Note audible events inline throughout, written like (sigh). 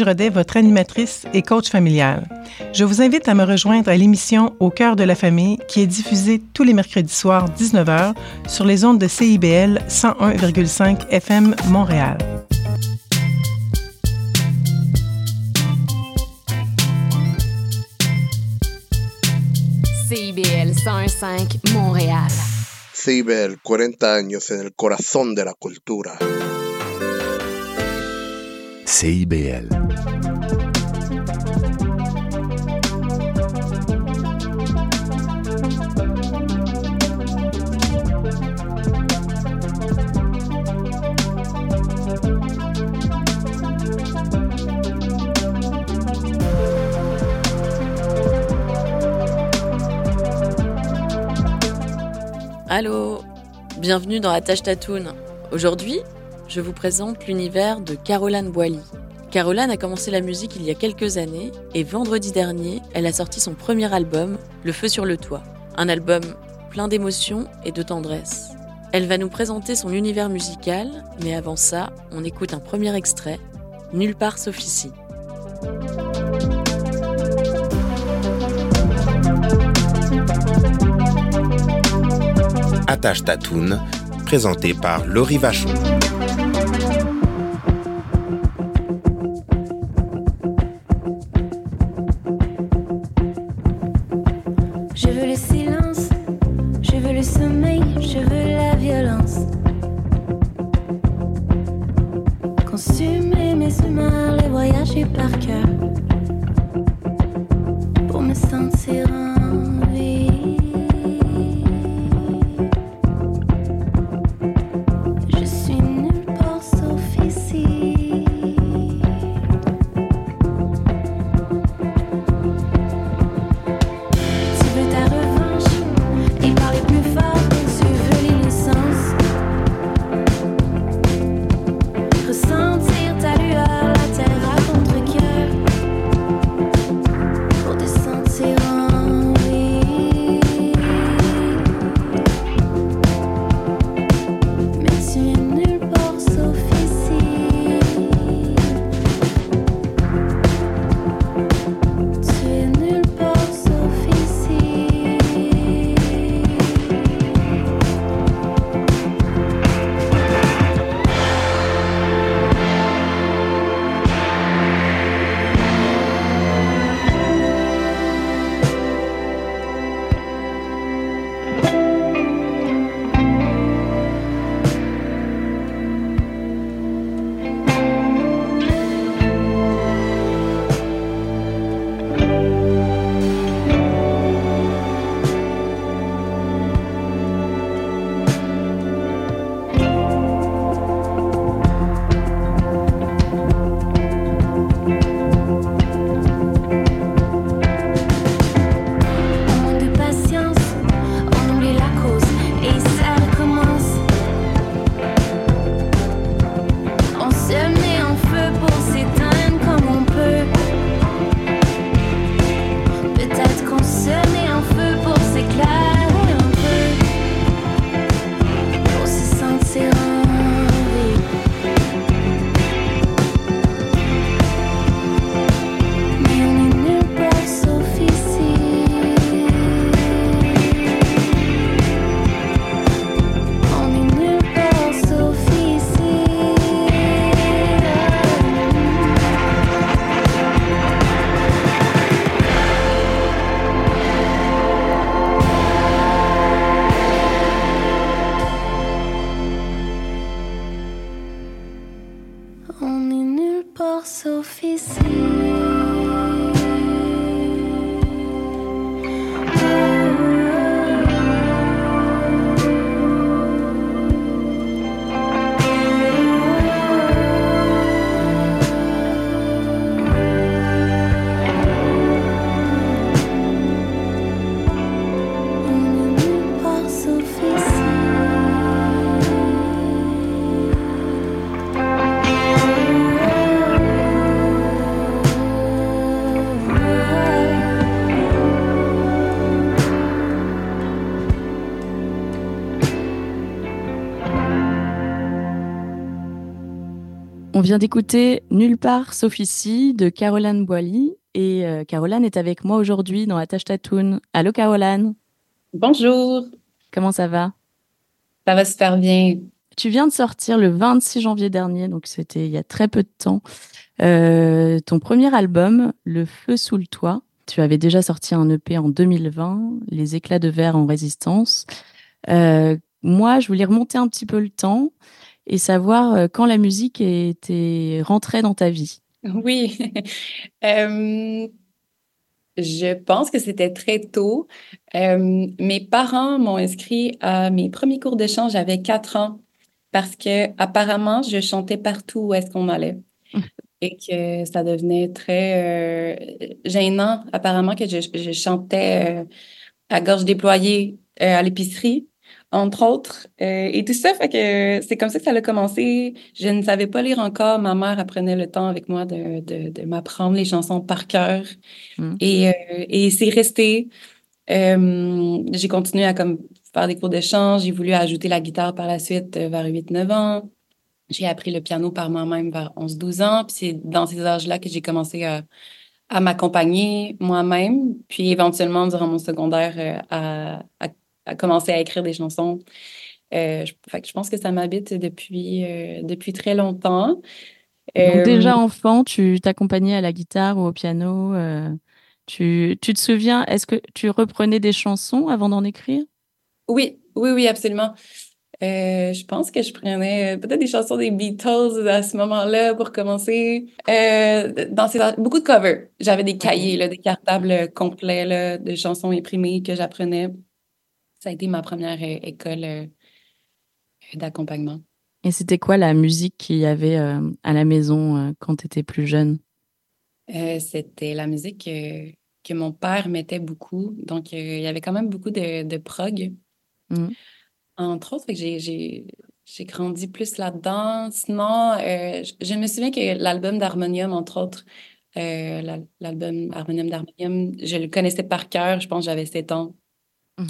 Rodet, votre animatrice et coach familial. Je vous invite à me rejoindre à l'émission Au cœur de la famille qui est diffusée tous les mercredis soirs 19h sur les ondes de CIBL 101,5 FM Montréal. CIBL 101.5 Montréal. CIBL, 40 años en el corazón de la cultura. CIBL. Allô, bienvenue dans Attache Tatoon. Aujourd'hui, je vous présente l'univers de Caroline Boily. Caroline a commencé la musique il y a quelques années et vendredi dernier, elle a sorti son premier album, Le Feu sur le Toit. Un album plein d'émotions et de tendresse. Elle va nous présenter son univers musical, mais avant ça, on écoute un premier extrait, Nulle part sauf ici. Attache Tatoun, présenté par Laurie Vachon. Par cœur. Pour me sentir vient d'écouter Nulle part sauf ici de Caroline Boily. Et euh, Caroline est avec moi aujourd'hui dans la tâche. Allô Caroline? Bonjour, Comment ça va? Ça va super bien. Tu viens de sortir le 26 janvier dernier, donc c'était il y a très peu de temps, euh, ton premier album, Le Feu sous le toit. Tu avais déjà sorti un EP en 2020, Les éclats de verre en résistance. Euh, moi, je voulais remonter un petit peu le temps et savoir euh, quand la musique était rentrée dans ta vie. Oui, (laughs) Euh, je pense que c'était très tôt. Euh, mes parents m'ont inscrit à mes premiers cours de chant, j'avais quatre ans, parce que apparemment, je chantais partout où est-ce qu'on allait. (laughs) Et que ça devenait très euh, gênant, apparemment, que je, je chantais à gorge déployée à l'épicerie, entre autres. Euh, et tout ça, fait que c'est comme ça que ça a commencé. Je ne savais pas lire encore. Ma mère apprenait le temps avec moi de, de, de m'apprendre les chansons par cœur. Mm. Et, euh, et c'est resté. Euh, j'ai continué à comme, faire des cours de chant. J'ai voulu ajouter la guitare par la suite vers 8-9 ans. J'ai appris le piano par moi-même vers 11-12 ans. Puis c'est dans ces âges-là que j'ai commencé à, à m'accompagner moi-même. Puis éventuellement, durant mon secondaire, à, à, à commencer à écrire des chansons. Euh, je, fait que je pense que ça m'habite depuis, euh, depuis très longtemps. Donc Euh, déjà enfant, tu t'accompagnais à la guitare ou au piano. euh, tu, tu te souviens, est-ce que tu reprenais des chansons avant d'en écrire? Oui, oui, oui, absolument. Euh, je pense que je prenais peut-être des chansons des Beatles à ce moment-là pour commencer. Euh, dans ces, beaucoup de covers. J'avais des cahiers, là, des cartables complets là, de chansons imprimées que j'apprenais. Ça a été ma première euh, école euh, d'accompagnement. Et c'était quoi la musique qu'il y avait euh, à la maison quand tu étais plus jeune? Euh, c'était la musique que mon père mettait beaucoup. Donc, euh, il y avait quand même beaucoup de, de prog. Mhm. Entre autres, j'ai, grandi plus là-dedans. Sinon, euh, je, je me souviens que l'album d'Harmonium, entre autres, la- l'album Harmonium d'Harmonium, je le connaissais par cœur. Je pense que j'avais 7 ans. Mhm.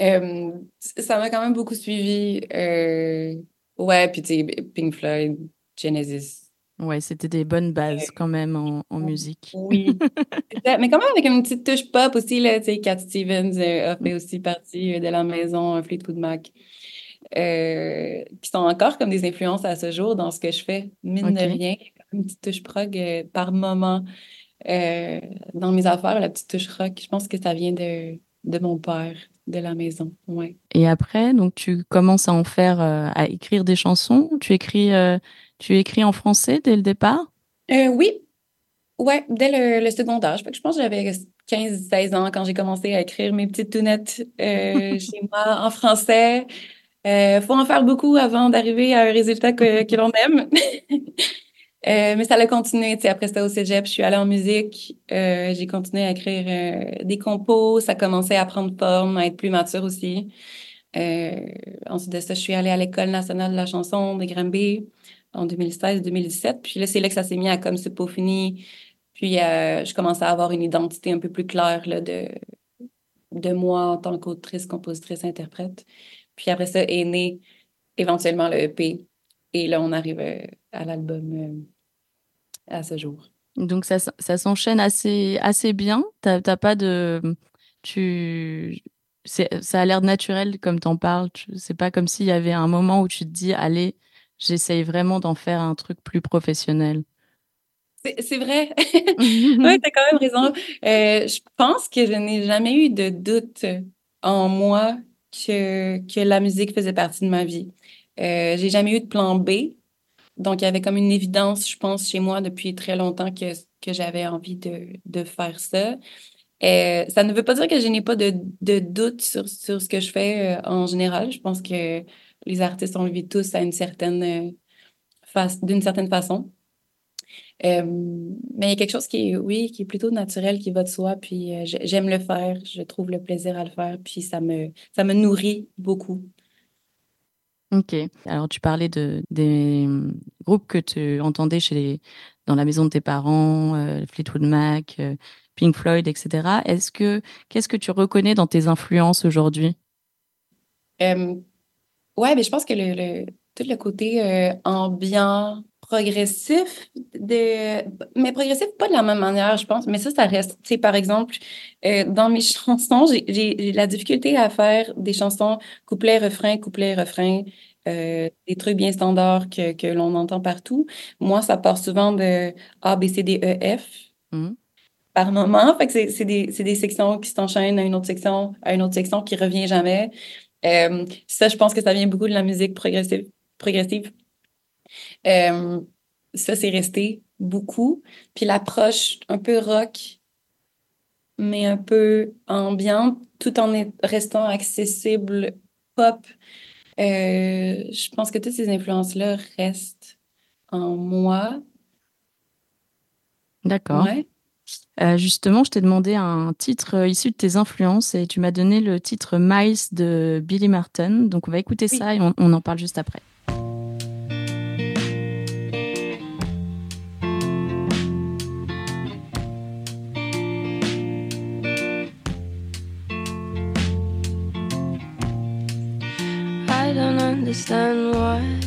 Euh, ça m'a quand même beaucoup suivi. Euh, ouais, puis tu Pink Floyd, Genesis. Ouais, c'était des bonnes bases quand même en, musique. Oui, mais quand même avec une petite touche pop aussi, là, tu sais, Cat Stevens euh, a fait aussi partie euh, de la maison euh, Fleetwood Mac, euh, qui sont encore comme des influences à ce jour dans ce que je fais, mine de rien, une petite touche prog euh, par moment euh, dans mes affaires, la petite touche rock, je pense que ça vient de, de mon père, de la maison, ouais. Et après, donc tu commences à en faire, euh, à écrire des chansons. Tu écris, euh, tu écris en français dès le départ? Euh, oui, ouais, dès le, le secondaire. Je, je pense que j'avais 15-16 ans quand j'ai commencé à écrire mes petites tounettes euh, (laughs) chez moi en français. Euh, faut en faire beaucoup avant d'arriver à un résultat que, que l'on aime. (laughs) Euh, mais ça a continué, tu après ça au cégep, je suis allée en musique, euh, j'ai continué à écrire euh, des compos, ça commençait à prendre forme, à être plus mature aussi. Ensuite de ça, je suis allée à l'École nationale de la chanson de Granby en 2016-2017. Puis là, c'est là que ça s'est mis à comme se peaufiner. Puis je commençais à avoir une identité un peu plus claire de, de moi en tant qu'autrice, compositrice, interprète. Puis après ça est né éventuellement le EP. Et là, on arrive à l'album à ce jour. Donc ça, ça s'enchaîne assez, assez bien. T'as t'as pas de, tu, c'est, ça a l'air naturel comme t'en parles. C'est pas comme s'il y avait un moment où tu te dis, allez, j'essaye vraiment d'en faire un truc plus professionnel. C'est c'est vrai. (laughs) (laughs) Oui, t'as quand même raison. Euh, je pense que je n'ai jamais eu de doute en moi que, que la musique faisait partie de ma vie. Euh, j'ai jamais eu de plan B. Donc, il y avait comme une évidence, je pense, chez moi depuis très longtemps que, que j'avais envie de, de faire ça. Euh, ça ne veut pas dire que je n'ai pas de, de doute sur, sur ce que je fais euh, en général. Je pense que les artistes, on le vit tous certaine, euh, d'une certaine façon. Euh, mais il y a quelque chose qui est, oui, qui est plutôt naturel, qui va de soi, puis j'ai- j'aime le faire, je trouve le plaisir à le faire, puis ça me, ça me nourrit beaucoup. Ok. Alors, tu parlais de, des groupes que tu entendais chez les, dans la maison de tes parents, euh, Fleetwood Mac, euh, Pink Floyd, etc. Est-ce que, qu'est-ce que tu reconnais dans tes influences aujourd'hui? Euh, ouais, mais je pense que le, le, tout le côté euh, ambiant, progressif, de... mais progressif pas de la même manière, je pense. Mais ça, ça reste. Tu sais, par exemple, euh, dans mes (laughs) chansons, j'ai- la difficulté à faire des chansons couplet, refrain, couplet, refrain. euh, des trucs bien standards que, que l'on entend partout. Moi, ça part souvent de A, B, C, D, E, F Mhm. par moment. Fait que c'est des, des sections qui s'enchaînent à une autre section, à une autre section qui revient jamais. Euh, ça, je pense que ça vient beaucoup de la musique progressive. Progressive. Euh, ça, c'est resté beaucoup. Puis l'approche un peu rock, mais un peu ambiante, tout en est- restant accessible pop. Euh, je pense que toutes ces influences-là restent en moi. D'accord. Ouais. Euh, justement, je t'ai demandé un titre euh, issu de tes influences et tu m'as donné le titre Miles de Billy Martin. Donc, on va écouter Oui. ça et on, on en parle juste après. Understand why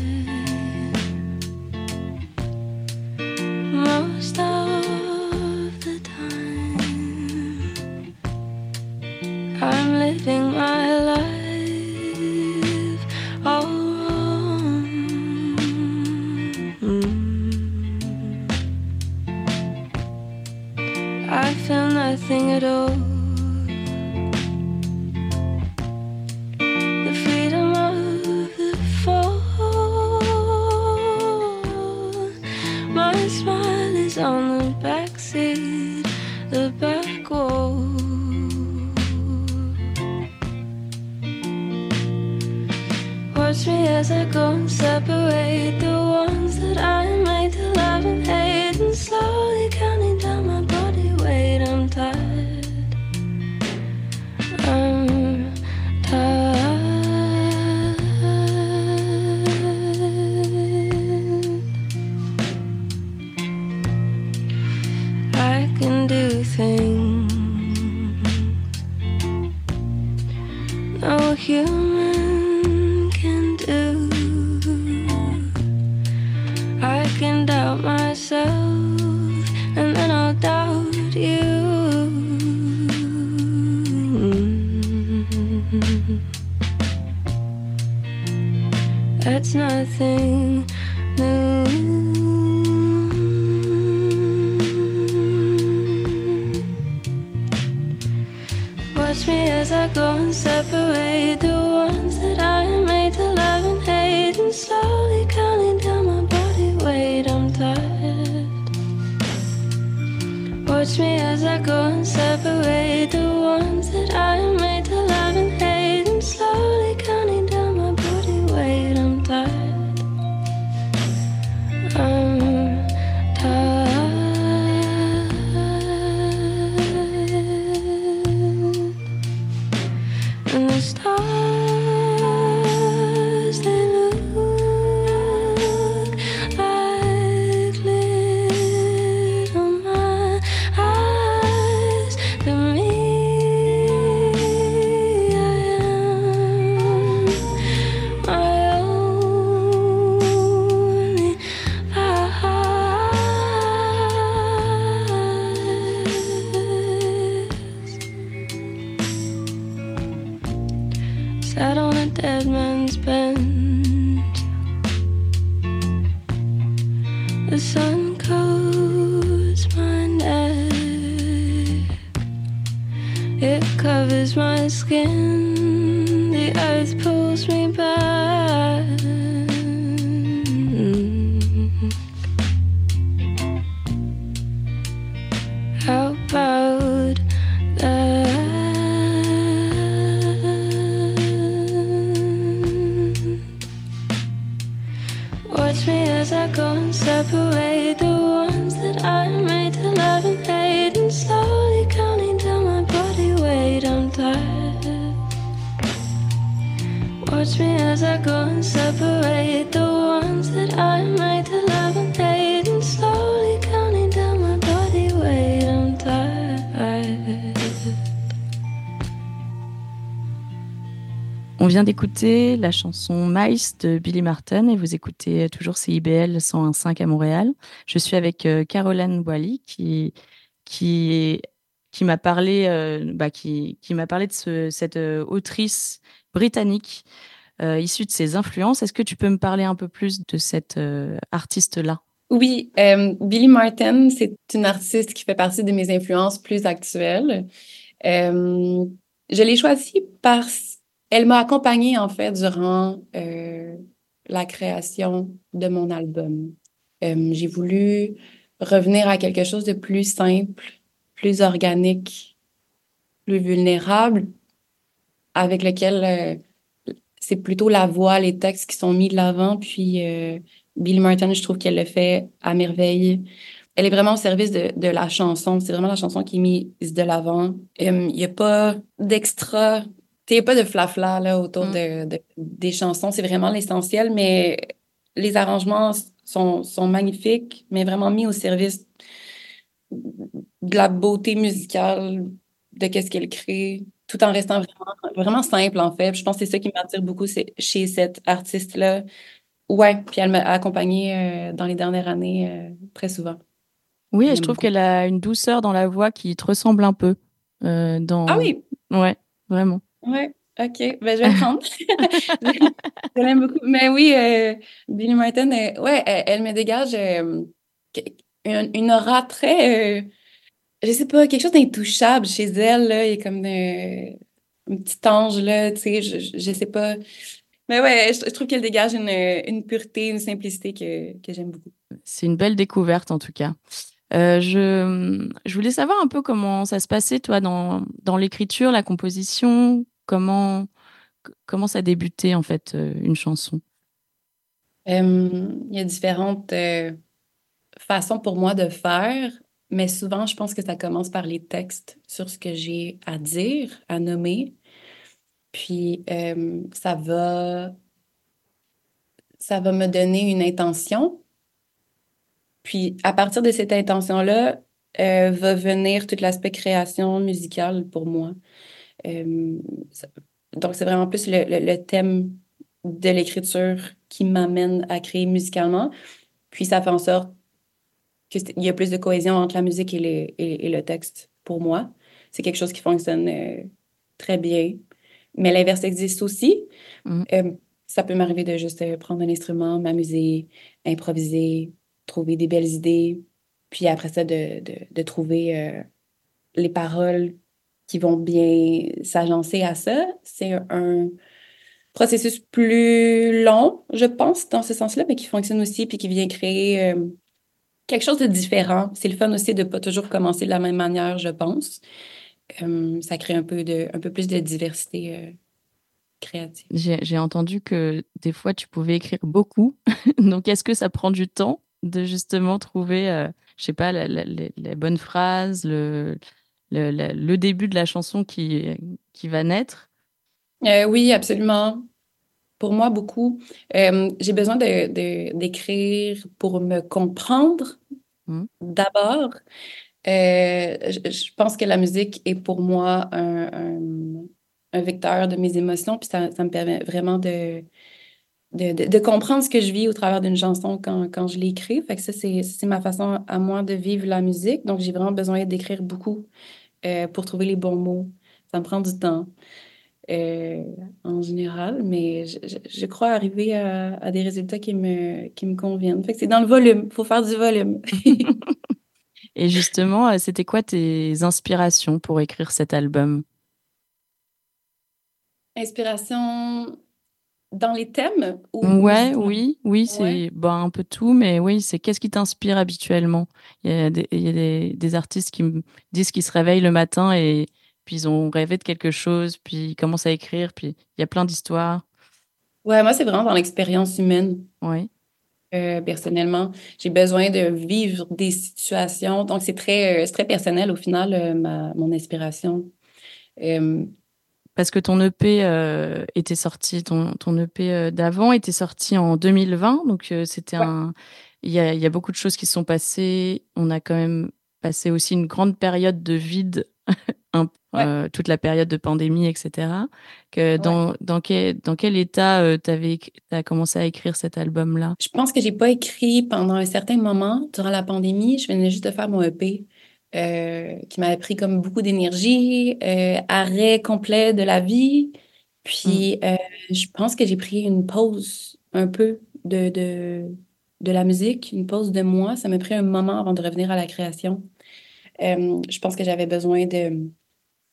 vient d'écouter la chanson Mice de Billy Martin et vous écoutez toujours CIBL 101.5 à Montréal. Je suis avec euh, Caroline Boily qui, qui, qui m'a parlé, euh, bah, qui, qui parlé de ce, cette euh, autrice britannique issue de ses influences. Est-ce que tu peux me parler un peu plus de cette artiste-là? Oui, Billy Martin, c'est une artiste qui fait partie de mes influences plus actuelles. je l'ai choisie parce elle m'a accompagnée, en fait, durant euh, la création de mon album. Euh, j'ai voulu revenir à quelque chose de plus simple, plus organique, plus vulnérable, avec lequel euh, c'est plutôt la voix, les textes qui sont mis de l'avant. Puis Bill Martin, je trouve qu'elle le fait à merveille. Elle est vraiment au service de, de la chanson. C'est vraiment la chanson qui est mise de l'avant. Il n'y a pas d'extra il n'y a pas de flafla là, autour mm. de, des chansons. C'est vraiment l'essentiel, mais les arrangements sont, sont magnifiques, mais vraiment mis au service de la beauté musicale, de qu'est-ce qu'elle crée, tout en restant vraiment, vraiment simple, en fait. Je pense que c'est ça qui m'attire beaucoup chez cette artiste-là. Ouais, puis elle m'a accompagnée euh, dans les dernières années euh, très souvent. Oui, et je trouve qu'elle a une douceur dans la voix qui te ressemble un peu. Euh, dans... Ah oui? Ouais, vraiment. Oui, OK. Ben, je vais le prendre. (laughs) je l'aime beaucoup. Mais oui, euh, Billy Martin, euh, ouais, elle, me dégage euh, une, aura très, je sais pas, quelque chose d'intouchable chez elle. Là. Il y a comme un petit ange, là, tu sais, je, je, sais pas. Mais ouais, je, trouve qu'elle dégage une, une, pureté, une simplicité que, que j'aime beaucoup. C'est une belle découverte, en tout cas. je, je, voulais savoir un peu comment ça se passait, toi, dans, dans l'écriture, la composition, Comment, ça a débuté, en fait, euh, une chanson? il y a différentes euh, façons pour moi de faire, mais souvent, je pense que ça commence par les textes sur ce que j'ai à dire, à nommer. Puis, ça va, ça va me donner une intention. Puis, à partir de cette intention-là, euh, va venir tout l'aspect création musicale pour moi. Euh, donc, c'est vraiment plus le, thème de l'écriture qui m'amène à créer musicalement. Puis, ça fait en sorte qu'il y a plus de cohésion entre la musique et, et, le texte pour moi. C'est quelque chose qui fonctionne euh, très bien. Mais l'inverse existe aussi. Mm. Euh, ça peut m'arriver de juste prendre un instrument, m'amuser, improviser, trouver des belles idées, puis après ça, de, de, de trouver les paroles qui vont bien s'agencer à ça. C'est un processus plus long, je pense, dans ce sens-là, mais qui fonctionne aussi, puis qui vient créer euh, quelque chose de différent. C'est le fun aussi de ne pas toujours commencer de la même manière, je pense. Euh, ça crée un peu, de, un peu plus de diversité euh, créative. J'ai entendu que des fois, tu pouvais écrire beaucoup. (laughs) Donc, est-ce que ça prend du temps de justement trouver, je sais pas, les bonnes phrases, le, le, début de la chanson qui, qui va naître? Euh, Oui, absolument. Pour moi, beaucoup. Euh, j'ai besoin d'écrire de, pour me comprendre mmh. d'abord. Euh, je, pense que la musique est pour moi un, un, vecteur de mes émotions, puis ça, ça me permet vraiment de, de, de, comprendre ce que je vis au travers d'une chanson quand, quand je l'écris. Fait que ça, c'est ma façon à moi de vivre la musique. Donc, j'ai vraiment besoin d'écrire beaucoup euh, pour trouver les bons mots. Ça me prend du temps euh, en général, mais je, je, crois arriver à, à, des résultats qui me, qui me conviennent. Fait que c'est dans le volume. Il faut faire du volume. (laughs) Et justement, euh, c'était quoi tes inspirations pour écrire cet album? Inspiration dans les thèmes ou Ouais, oui, oui, c'est bah, un peu tout, mais oui, c'est qu'est-ce qui t'inspire habituellement? Il y a, des, il y a des, des, artistes qui me disent qu'ils se réveillent le matin et puis ils ont rêvé de quelque chose, puis ils commencent à écrire, puis il y a plein d'histoires. Ouais, moi, c'est vraiment dans l'expérience humaine. Oui. Euh, personnellement, j'ai besoin de vivre des situations. Donc, c'est très, euh, très personnel au final, euh, ma, mon inspiration. Parce que ton EP euh, était sorti, ton, ton EP euh, d'avant était sorti en 2020, donc euh, c'était un. Il y a, y a, beaucoup de choses qui sont passées. On a quand même passé aussi une grande période de vide, (laughs) Ouais. euh, toute la période de pandémie, etc. Que dans, dans, quel, dans quel état euh, tu as commencé à écrire cet album-là? Je pense que j'ai pas écrit pendant un certain moment durant la pandémie. Je venais juste de faire mon EP. Euh, qui m'avait pris comme beaucoup d'énergie, euh, arrêt complet de la vie. Puis, euh, je pense que j'ai pris une pause un peu de, de, de la musique, une pause de moi. Ça m'a pris un moment avant de revenir à la création. Je pense que j'avais besoin de,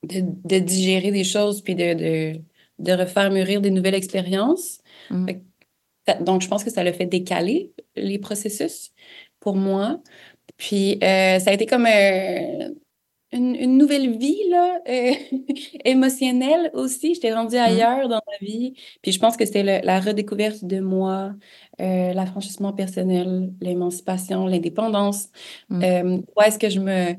de, de digérer des choses puis de, de, de refaire mûrir des nouvelles expériences. Mm. Donc, je pense que ça l'a fait décaler les processus pour moi. Puis, euh, ça a été comme euh, une, une nouvelle vie, là, euh, (laughs) émotionnelle aussi. J'étais rendue ailleurs dans ma vie. Puis, je pense que c'était la redécouverte de moi, l'affranchissement personnel, l'émancipation, l'indépendance. Mm. Euh, où est-ce que je me,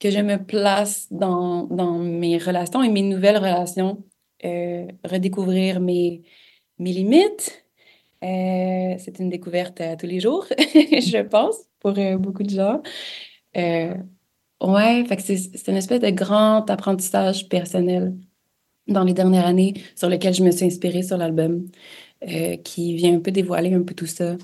que je me place dans, dans mes relations et mes nouvelles relations? Redécouvrir mes, mes limites. Euh, c'est une découverte à tous les jours, (laughs) je (laughs) pense, pour euh, beaucoup de gens. Euh, ouais, fait que c'est une espèce de grand apprentissage personnel dans les dernières années sur lequel je me suis inspirée sur l'album, euh, qui vient un peu dévoiler un peu tout ça.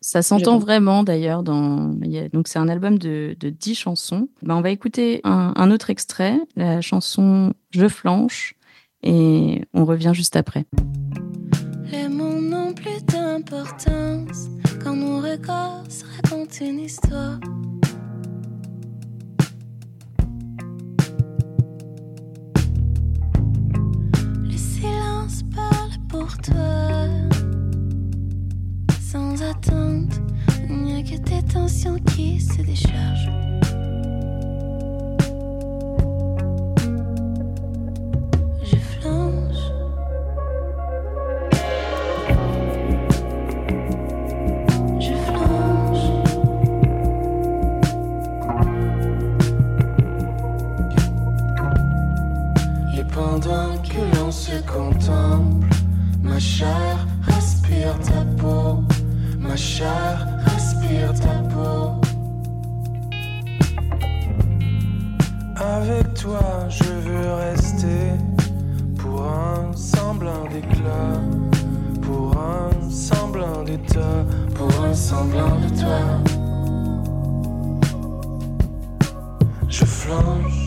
Ça s'entend vraiment d'ailleurs dans. Donc c'est un album de, de 10 chansons. Ben, on va écouter un, un autre extrait, la chanson Je flanche, et on revient juste après. Quand nos regards se racontent une histoire. Le silence parle pour toi. Sans attente, il n'y a que tes tensions qui se déchargent. Chair respire ta peau, ma chair respire ta peau. Avec toi, je veux rester pour un semblant d'éclat, pour un semblant d'état, pour un semblant de toi. Je flanche.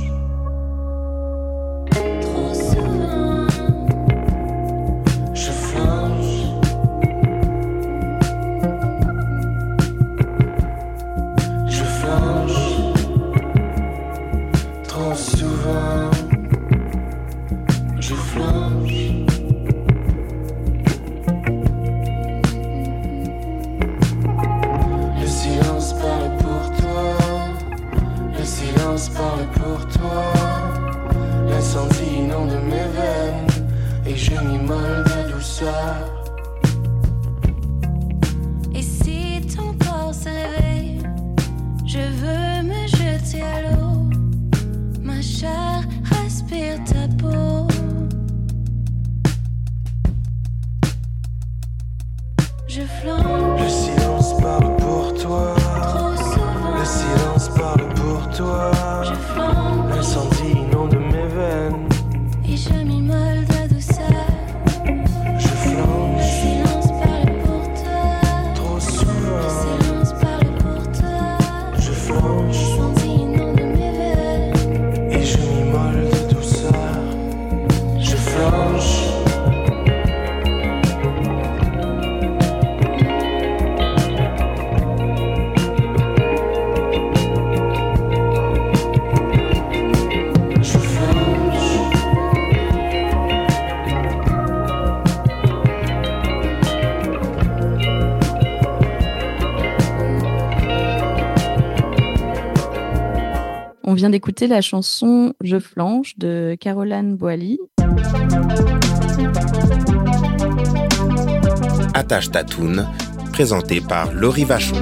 d'écouter la chanson Je flanche de Caroline Boilly. Attache Tatoune, présentée par Laurie Vachon.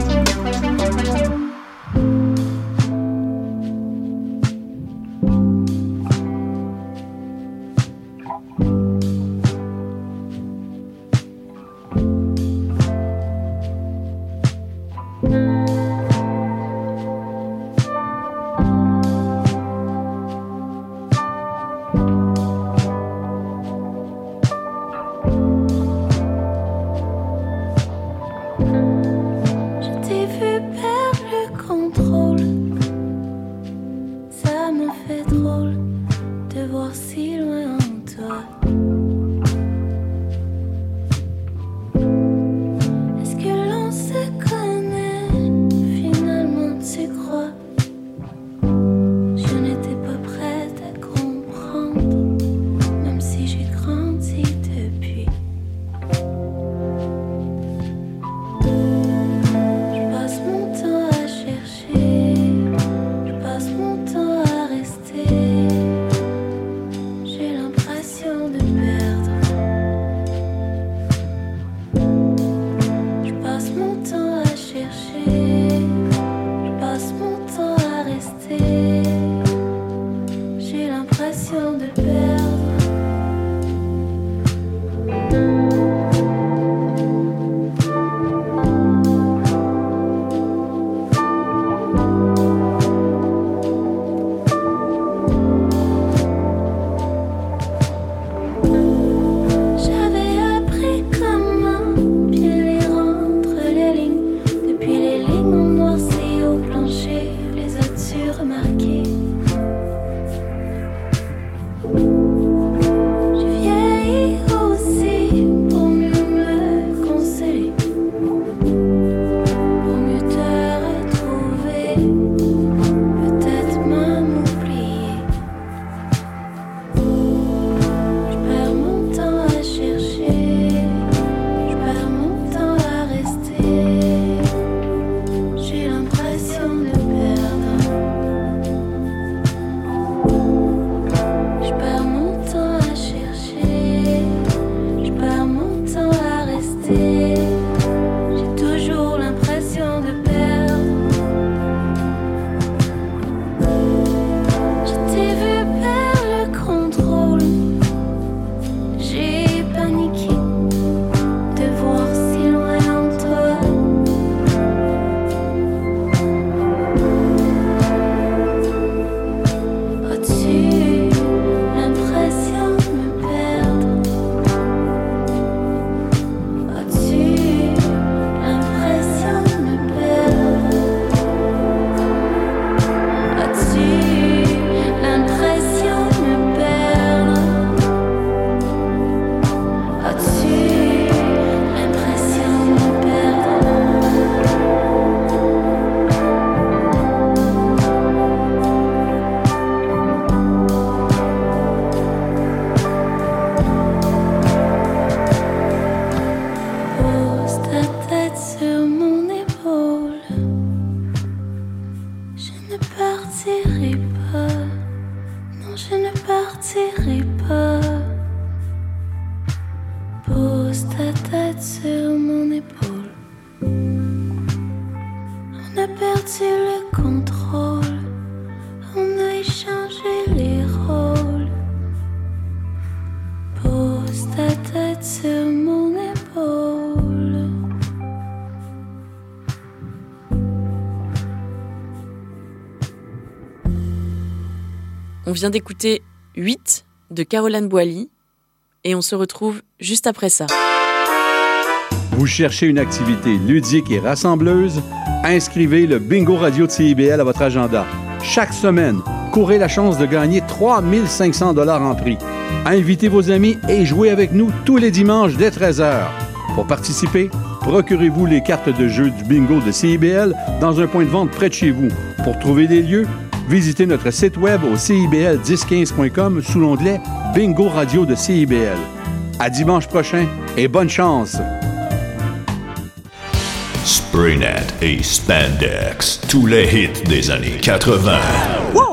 it. Sur mon épaule. On vient d'écouter 8 de Caroline Boily et on se retrouve juste après ça. Vous cherchez une activité ludique et rassembleuse? Inscrivez le Bingo Radio de CIBL à votre agenda. Chaque semaine, courez la chance de gagner 3500 dollars en prix. Invitez vos amis et jouez avec nous tous les dimanches dès 13h. Pour participer, procurez-vous les cartes de jeu du bingo de CIBL dans un point de vente près de chez vous. Pour trouver des lieux, visitez notre site web au cibl1015.com sous l'onglet Bingo Radio de CIBL. À dimanche prochain et bonne chance! Spraynet et Spandex, tous les hits des années 80. Wow,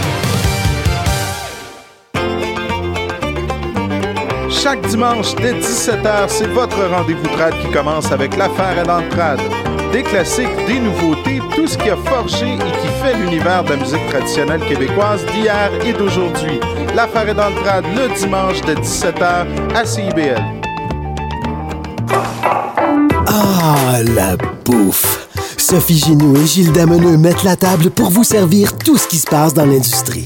Chaque dimanche dès 17h, c'est votre rendez-vous trad qui commence avec l'affaire à l'entrade. Des classiques, des nouveautés, tout ce qui a forgé et qui fait l'univers de la musique traditionnelle québécoise d'hier et d'aujourd'hui. L'affaire est dans le le dimanche de 17h à CIBL. Ah, la bouffe! Sophie Génoux et Gilles Dameneux mettent la table pour vous servir tout ce qui se passe dans l'industrie.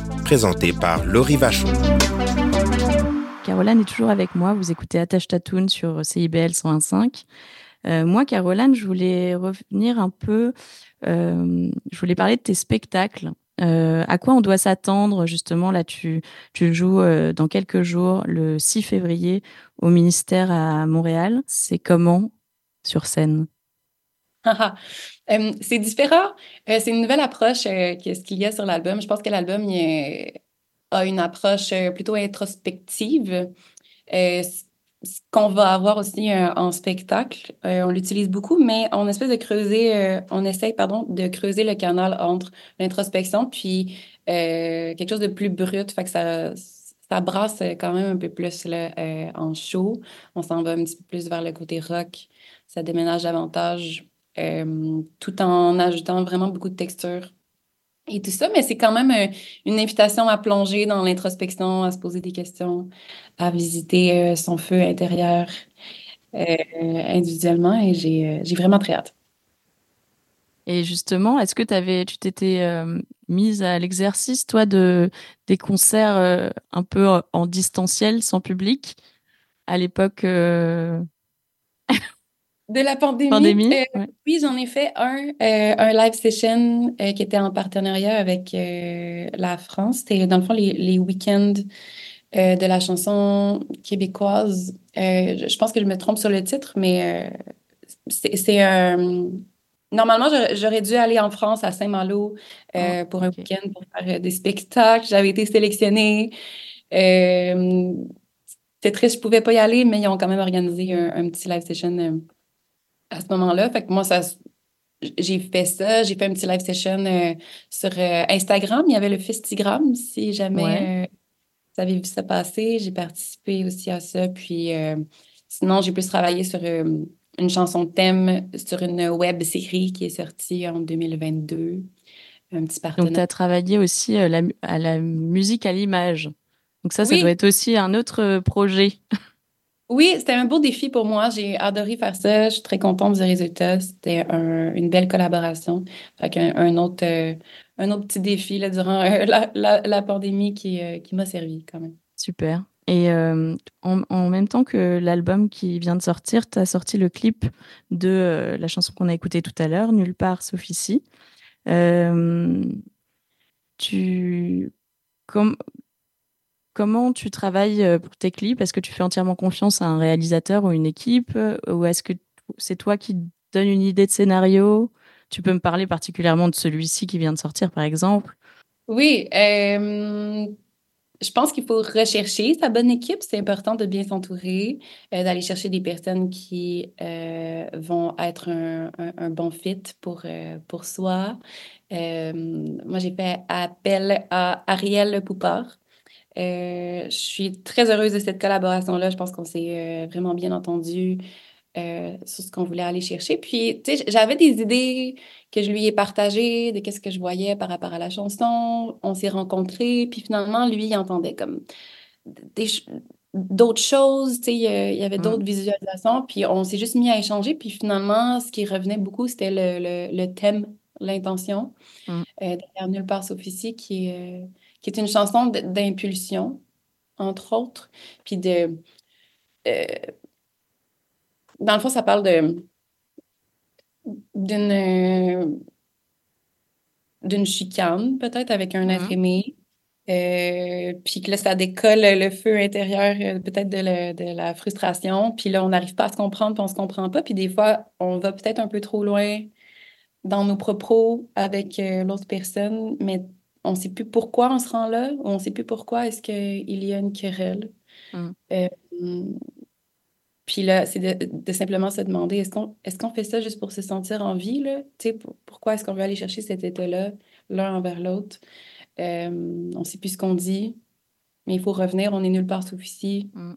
présenté par Laurie Vachon. Caroline est toujours avec moi. Vous écoutez Attache Tatoon sur CIBL 101.5. Euh, moi, Caroline, je voulais revenir un peu. Euh, je voulais parler de tes spectacles. Euh, à quoi on doit s'attendre justement Là, tu, tu joues euh, dans quelques jours, le 6 février, au ministère à Montréal. C'est comment sur scène? (laughs) euh, c'est différent. Euh, c'est une nouvelle approche euh, que ce qu'il y a sur l'album. Je pense que l'album a une approche plutôt introspective. ce qu'on va avoir aussi en spectacle, on l'utilise beaucoup, mais on essaie de creuser, on essaye pardon de creuser le canal entre l'introspection puis quelque chose de plus brut. Fait ça ça brasse quand même un peu plus là, en show. On s'en va un petit peu plus vers le côté rock. Ça déménage davantage euh, tout en ajoutant vraiment beaucoup de texture et tout ça, mais c'est quand même euh, une invitation à plonger dans l'introspection, à se poser des questions, à visiter euh, son feu intérieur individuellement et j'ai vraiment très hâte. Et justement, est-ce que avais, tu t'étais mise à l'exercice, toi, de, des concerts un peu en distanciel, sans public, à l'époque (laughs) De la pandémie? Euh, oui, j'en ai fait un, euh, un live session euh, qui était en partenariat avec la France. C'était dans le fond les, les week-ends de la chanson québécoise. je pense que je me trompe sur le titre, mais c'est un. Normalement, j'aurais dû aller en France, à Saint-Malo, ah, pour un week-end, pour faire des spectacles. J'avais été sélectionnée. C'était triste, je ne pouvais pas y aller, mais ils ont quand même organisé un, un petit live session à ce moment-là. Fait que moi, ça, j'ai fait ça. J'ai fait un petit live session euh, sur euh, Instagram. Il y avait le Festigram, si jamais euh, vous avez vu ça passer. J'ai participé aussi à ça. Puis sinon, j'ai plus travaillé sur une chanson thème sur une web série qui est sortie en 2022. Un petit partenariat. Donc, tu as travaillé aussi à la musique à l'image. Donc ça, ça doit être aussi un autre projet. (laughs) Oui, c'était un beau défi pour moi. J'ai adoré faire ça. Je suis très contente du résultat. C'était une belle collaboration. Fait un, autre, euh, un autre petit défi durant euh, la, pandémie qui, euh, qui m'a servi quand même. Super. Et en, même temps que l'album qui vient de sortir, tu as sorti le clip de la chanson qu'on a écoutée tout à l'heure, Nulle part sauf ici. tu, comme, Comment tu travailles euh, pour tes clips Est-ce que tu fais entièrement confiance à un réalisateur ou une équipe? Euh, Ou est-ce que c'est toi qui donnes une idée de scénario? Tu peux me parler particulièrement de celui-ci qui vient de sortir, par exemple? Oui, euh, je pense qu'il faut rechercher sa bonne équipe. C'est important de bien s'entourer, d'aller chercher des personnes qui vont être un, bon fit pour, pour soi. moi, j'ai fait appel à Ariel Poupard. Euh, je suis très heureuse de cette collaboration-là. Je pense qu'on s'est euh, vraiment bien entendu euh, sur ce qu'on voulait aller chercher. Puis, tu sais, j'avais des idées que je lui ai partagées de qu'est-ce que je voyais par rapport à la chanson. On s'est rencontrés, puis finalement, lui, il entendait comme d'autres choses, tu sais, il y avait mmh. d'autres visualisations, puis on s'est juste mis à échanger, puis finalement, ce qui revenait beaucoup, c'était le, le, thème, l'intention, mmh. derrière Nulle part sauf ici, qui est qui est une chanson d'impulsion, entre autres. Puis de. Euh, dans le fond, ça parle de d'une d'une chicane, peut-être, avec un être mm-hmm. aimé. Euh, puis que là, ça décolle le feu intérieur, euh, peut-être de, de, la frustration. Puis là, on n'arrive pas à se comprendre, puis on se comprend pas. Puis des fois, on va peut-être un peu trop loin dans nos propos avec l'autre personne, mais on ne sait plus pourquoi on se rend là, on ne sait plus pourquoi est-ce qu'il y a une querelle. Mm. Euh, puis là, c'est de, simplement se demander, est-ce qu'on est qu'on fait ça juste pour se sentir en vie? Là? pourquoi est-ce qu'on veut aller chercher cet état-là, l'un envers l'autre? Euh, on ne sait plus ce qu'on dit, mais il faut revenir, on est nulle part sauf ici. Mm.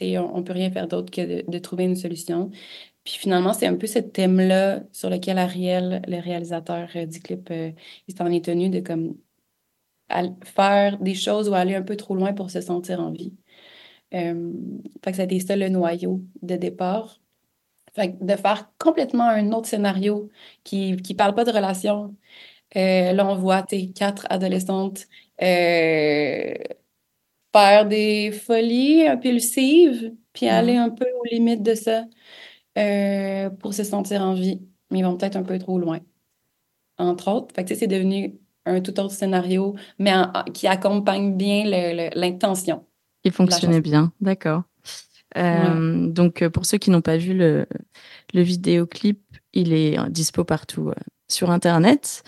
On ne peut rien faire d'autre que de, trouver une solution. Puis finalement, c'est un peu ce thème-là sur lequel Ariel, le réalisateur euh, du clip, il s'en est tenu de comme faire des choses ou aller un peu trop loin pour se sentir en vie. Euh, fait que c'était ça le noyau de départ. Fait que de faire complètement un autre scénario qui ne parle pas de relation. Euh, là, on voit quatre adolescentes euh, faire des folies impulsives, puis aller un peu aux limites de ça euh, pour se sentir en vie. Mais ils vont peut-être un peu trop loin, entre autres. Fait que, c'est devenu un tout autre scénario, mais en- qui accompagne bien l'intention. Qui la fonctionnait bien, d'accord. Euh, Donc, euh, pour ceux qui n'ont pas vu le, le vidéoclip, il est euh, dispo partout euh, sur Internet.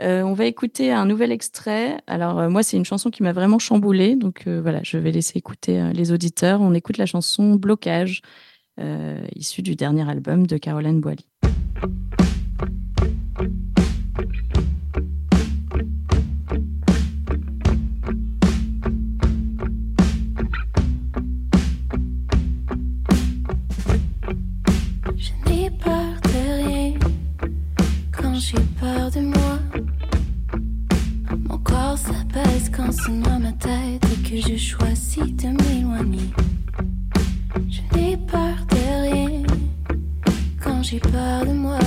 Euh, on va écouter un nouvel extrait. Alors, moi, c'est une chanson qui m'a vraiment chamboulée. Donc, voilà, je vais laisser écouter les auditeurs. On écoute la chanson Blocage, issue du dernier album de Caroline Boily. J'ai peur de moi. Mon corps s'apaise quand sonne dans ma tête et que je choisis de m'éloigner. Je n'ai peur de rien quand j'ai peur de moi.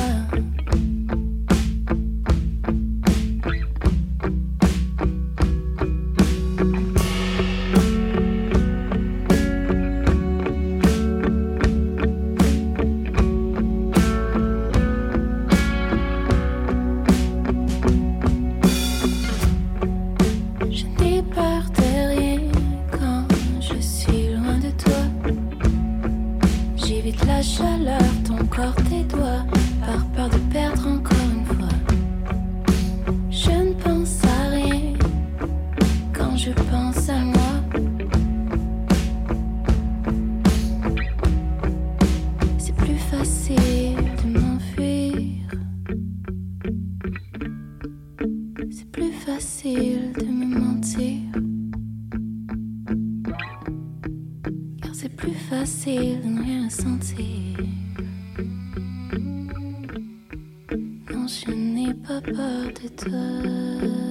Peur de toi.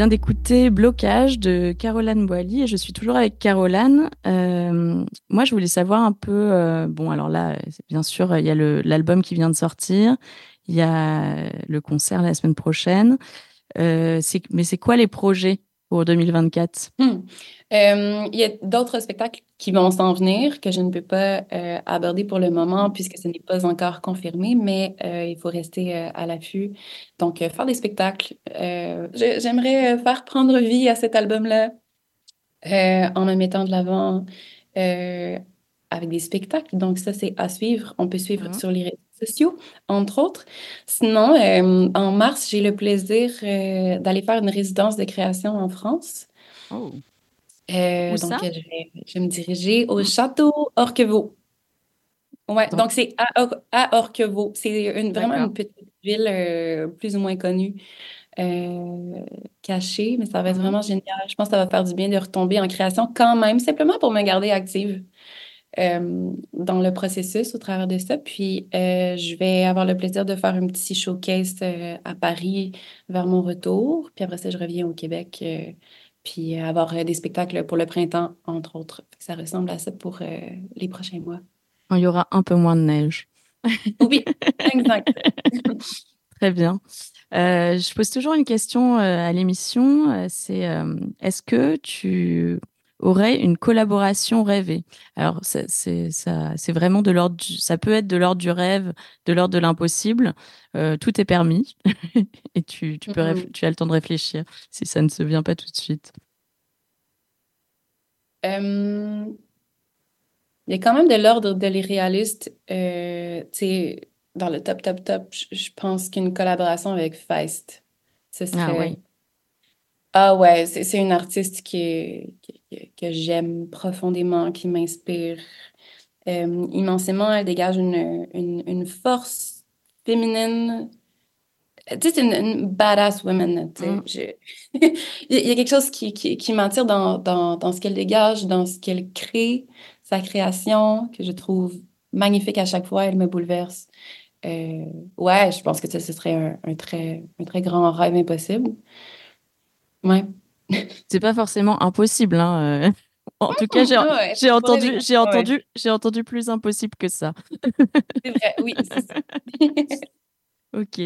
Vient d'écouter Blocage de Caroline Boily et je suis toujours avec Caroline. Euh, moi, je voulais savoir un peu. euh, bon, alors là, bien sûr, il y a l'album qui vient de sortir, il y a le concert la semaine prochaine. Euh, mais c'est quoi les projets? Pour 2024 Hmm. Euh, il y a d'autres spectacles qui vont s'en venir que je ne peux pas euh, aborder pour le moment puisque ce n'est pas encore confirmé, mais euh, il faut rester à l'affût. Donc, faire des spectacles. J'aimerais faire prendre vie à cet album-là en le mettant de l'avant avec des spectacles. Donc, ça, c'est à suivre. On peut suivre sur les réseaux sociaux, entre autres. Sinon, euh, en mars, j'ai le plaisir euh, d'aller faire une résidence de création en France. Oh. Euh, Où donc, ça? je vais, je vais me diriger au château Orquevaux. Ouais, donc, c'est à, Or- à Orquevaux. C'est une, vraiment une petite ville plus ou moins connue, euh, cachée, mais ça va être Mhm. vraiment génial. Je pense que ça va faire du bien de retomber en création quand même, simplement pour me garder active euh, dans le processus au travers de ça. Puis, euh, je vais avoir le plaisir de faire un petit showcase euh, à Paris vers mon retour. Puis après ça, je reviens au Québec. puis avoir des spectacles pour le printemps, entre autres. Ça ressemble à ça pour les prochains mois. Il y aura un peu moins de neige. (laughs) Oui, exact. (laughs) Très bien. Euh, je pose toujours une question euh, à l'émission. c'est euh, est-ce que tu aurais une collaboration rêvée Alors, c'est c'est- ça, c'est vraiment de l'ordre. du- Ça peut être de l'ordre du rêve, de l'ordre de l'impossible. Euh, tout est permis (laughs) et tu, tu peux réf- tu as le temps de réfléchir si ça ne se vient pas tout de suite. Euh, il y a quand même de l'ordre de l'irréaliste. Euh, tu sais, dans le top, top, top, je, je pense qu'une collaboration avec Feist, ce serait... Ah oui. Ah ouais, c'est c'est une artiste qui est- qui- que, j'aime profondément, qui m'inspire euh, immensément. Elle dégage une, une, une force féminine. Tu sais, c'est une, une badass woman. tu sais. Mm. Je- Il y a il y a quelque chose qui, qui, qui m'attire dans, dans, dans ce qu'elle dégage, dans ce qu'elle crée, sa création, que je trouve magnifique à chaque fois. Elle me bouleverse. Euh, ouais, je pense que ça, ce serait un, un très, un très grand rêve impossible. Ouais. C'est pas forcément impossible. Hein. euh. En tout cas, j'ai (laughs) Ouais, j'ai faut entendu, j'ai Ouais. entendu, j'ai entendu plus impossible que ça. C'est vrai, oui. (laughs) Ok.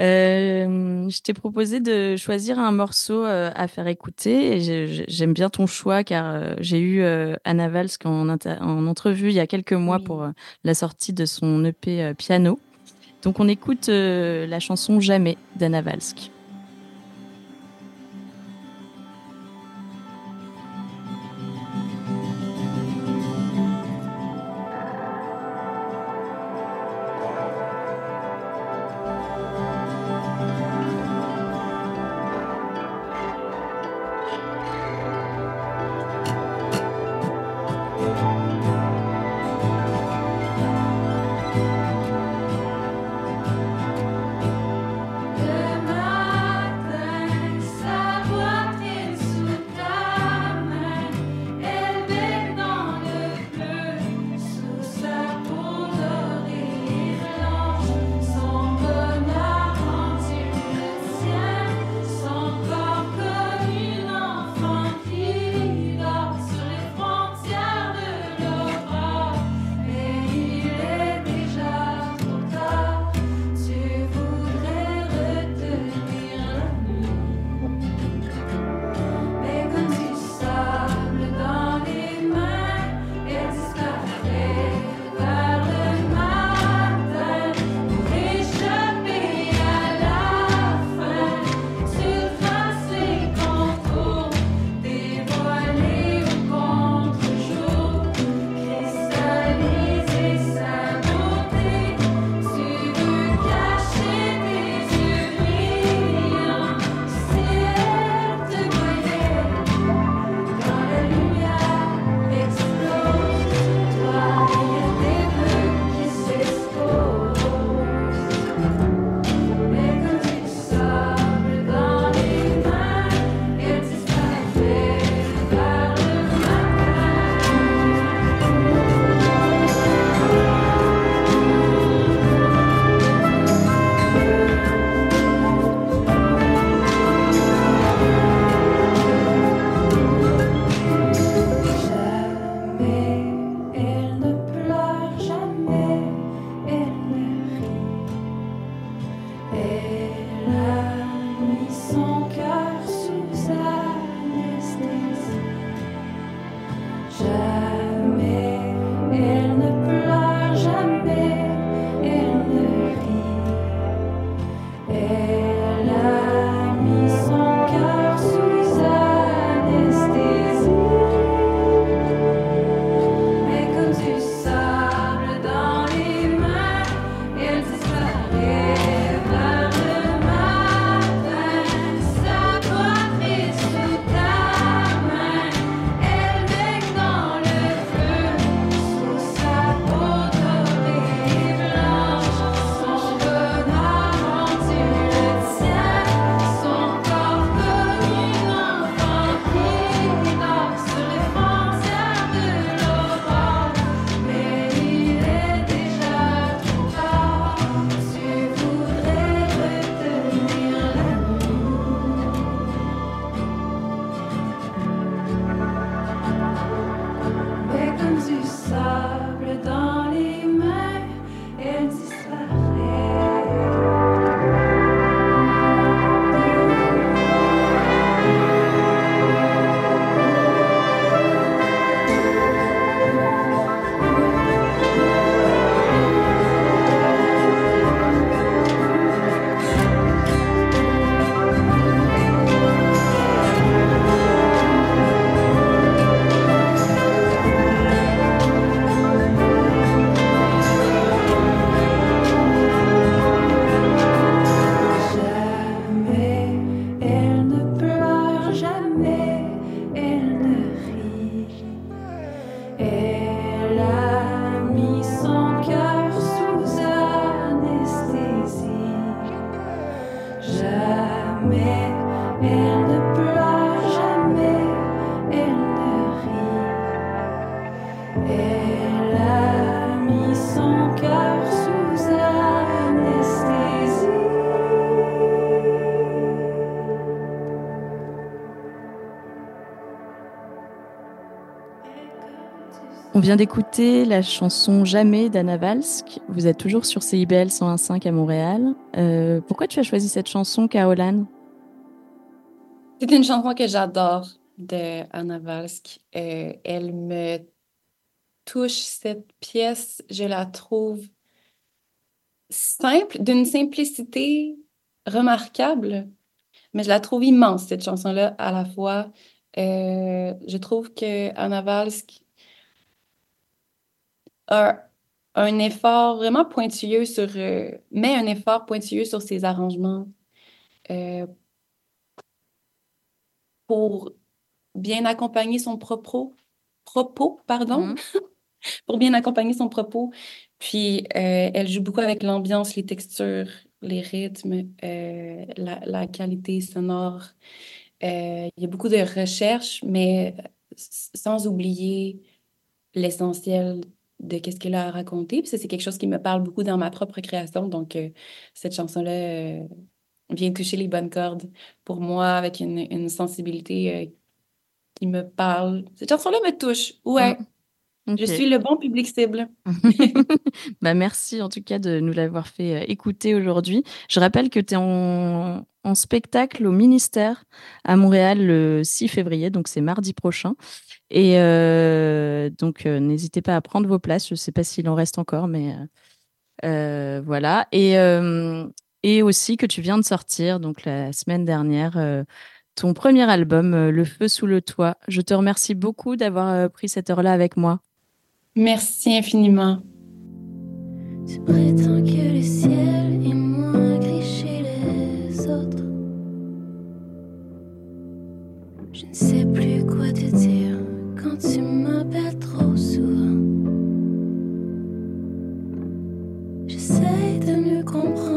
Euh, je t'ai proposé de choisir un morceau euh, à faire écouter j'aime bien ton choix car euh, j'ai eu Anna Valsk en, en entrevue il y a quelques mois pour la sortie de son EP Piano. Donc on écoute la chanson Jamais d'Anna Valsk. On vient d'écouter la chanson Jamais d'Anna Valsk. Vous êtes toujours sur CIBL 101.5 à Montréal. Euh, pourquoi tu as choisi cette chanson, Caroline? C'est une chanson que j'adore de Anna Valsk. Euh, elle me touche cette pièce, je la trouve simple, d'une simplicité remarquable, mais je la trouve immense, cette chanson-là, à la fois. Euh, je trouve que Anna Valsk un effort vraiment pointilleux sur, euh, met un effort pointilleux sur ses arrangements euh, pour bien accompagner son propos, propos, pardon, (laughs) pour bien accompagner son propos. Puis, euh, elle joue beaucoup avec l'ambiance, les textures, les rythmes, euh, la, la qualité sonore. Euh, il y a beaucoup de recherches, mais sans oublier l'essentiel de qu'est-ce qu'elle a à raconter. Puis ça, c'est quelque chose qui me parle beaucoup dans ma propre création. Donc, euh, cette chanson-là euh, vient toucher les bonnes cordes pour moi avec une, une sensibilité euh, qui me parle. Cette chanson-là me touche. Ouais. Je Ok. suis le bon public cible. (laughs) Bah, merci en tout cas de nous l'avoir fait écouter aujourd'hui. Je rappelle que tu es en, en spectacle au ministère à Montréal le 6 février, donc c'est mardi prochain. Et euh, donc euh, n'hésitez pas à prendre vos places. Je ne sais pas s'il en reste encore, mais euh, euh, voilà. Et, euh, et aussi que tu viens de sortir, donc la semaine dernière, euh, ton premier album, Le Feu sous le toit. Je te remercie beaucoup d'avoir pris cette heure-là avec moi. Merci infiniment. Tu prétends que le ciel est moins gris chez les autres. Je ne sais plus quoi te dire tu m'appelles trop souvent. J'essaie de mieux comprendre,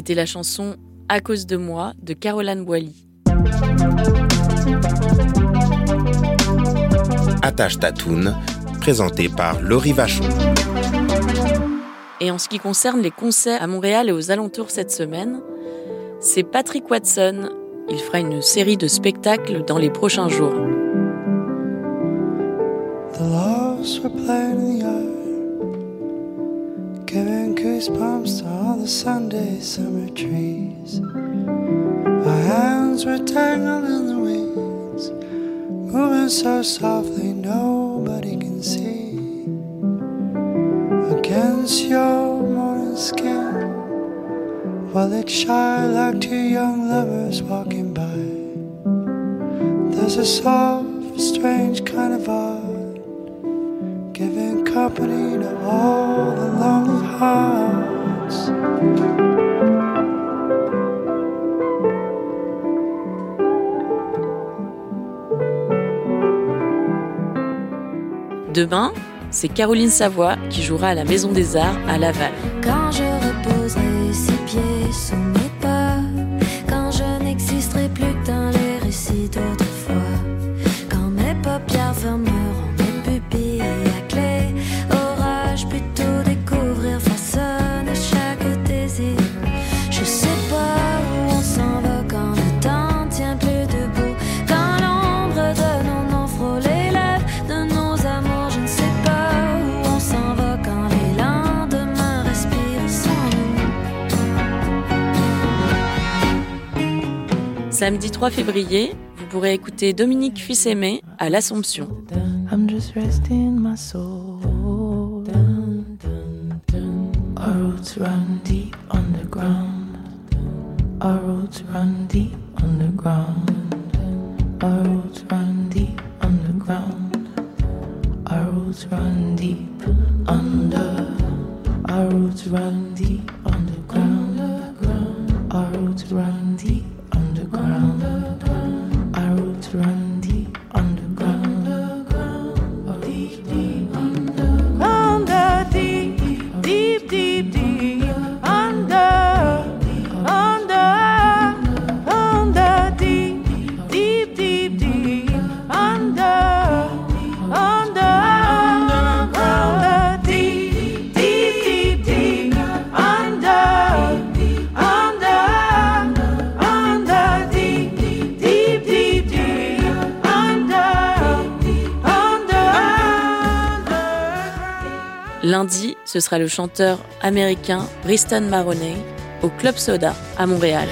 C'était la chanson À cause de moi de Caroline Boilly. Attache Tatoune, présenté par Laurie Vachon. Et en ce qui concerne les concerts à Montréal et aux alentours cette semaine, c'est Patrick Watson. Il fera une série de spectacles dans les prochains jours. The giving goosebumps to all the Sunday summer trees. Our hands were tangled in the weeds, moving so softly nobody can see. Against your morning skin, while it shy like two young lovers walking by. There's a soft, strange kind of art, giving company to all the lonely hearts. Demain, c'est Caroline Savoie qui jouera à la Maison des Arts à Laval. Quand je reposerai ses pieds sous Samedi 3 février, vous pourrez écouter Dominique Fils-Aimé à l'Assomption. Ce sera le chanteur américain Briston Maroney au Club Soda à Montréal.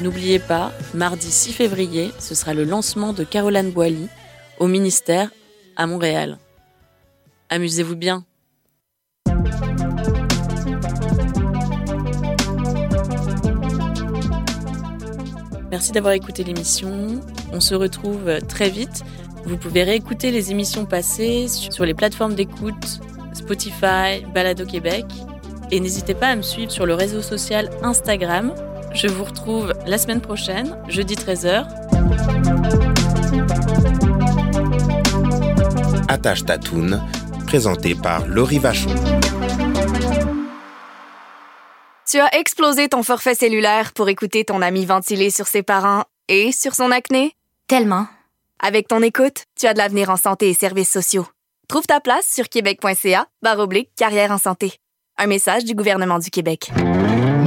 N'oubliez pas, mardi 6 février, ce sera le lancement de Caroline Boilly au ministère à Montréal. Amusez-vous bien. Merci d'avoir écouté l'émission. On se retrouve très vite. Vous pouvez réécouter les émissions passées sur les plateformes d'écoute Spotify, Balado Québec. Et n'hésitez pas à me suivre sur le réseau social Instagram. Je vous retrouve la semaine prochaine, jeudi 13h. Attache Tatoune, présenté par Laurie Vachon. Tu as explosé ton forfait cellulaire pour écouter ton ami ventiler sur ses parents et sur son acné? Tellement. Avec ton écoute, tu as de l'avenir en santé et services sociaux. Trouve ta place sur québec.ca barre oblique carrière en santé. Un message du gouvernement du Québec.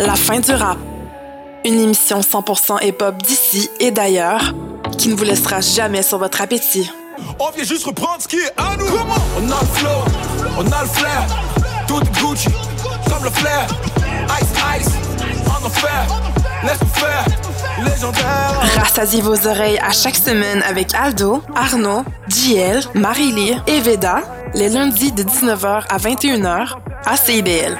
La fin du rap. Une émission 100% hip-hop d'ici et d'ailleurs qui ne vous laissera jamais sur votre appétit. On vient juste reprendre ce qui est à nous. On a le flow, on a le flair. Tout Gucci, comme le flair. Ice, ice, en enfer. Laisse-nous faire, légendaire. Rassasiez vos oreilles à chaque semaine avec Aldo, Arnaud, JL, Marie-Lee et Veda, les lundis de 19h à 21h à. CIBL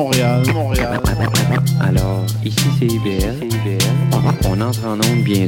Montréal, Montréal. Alors, ici c'est IBL. On entre en onde bientôt.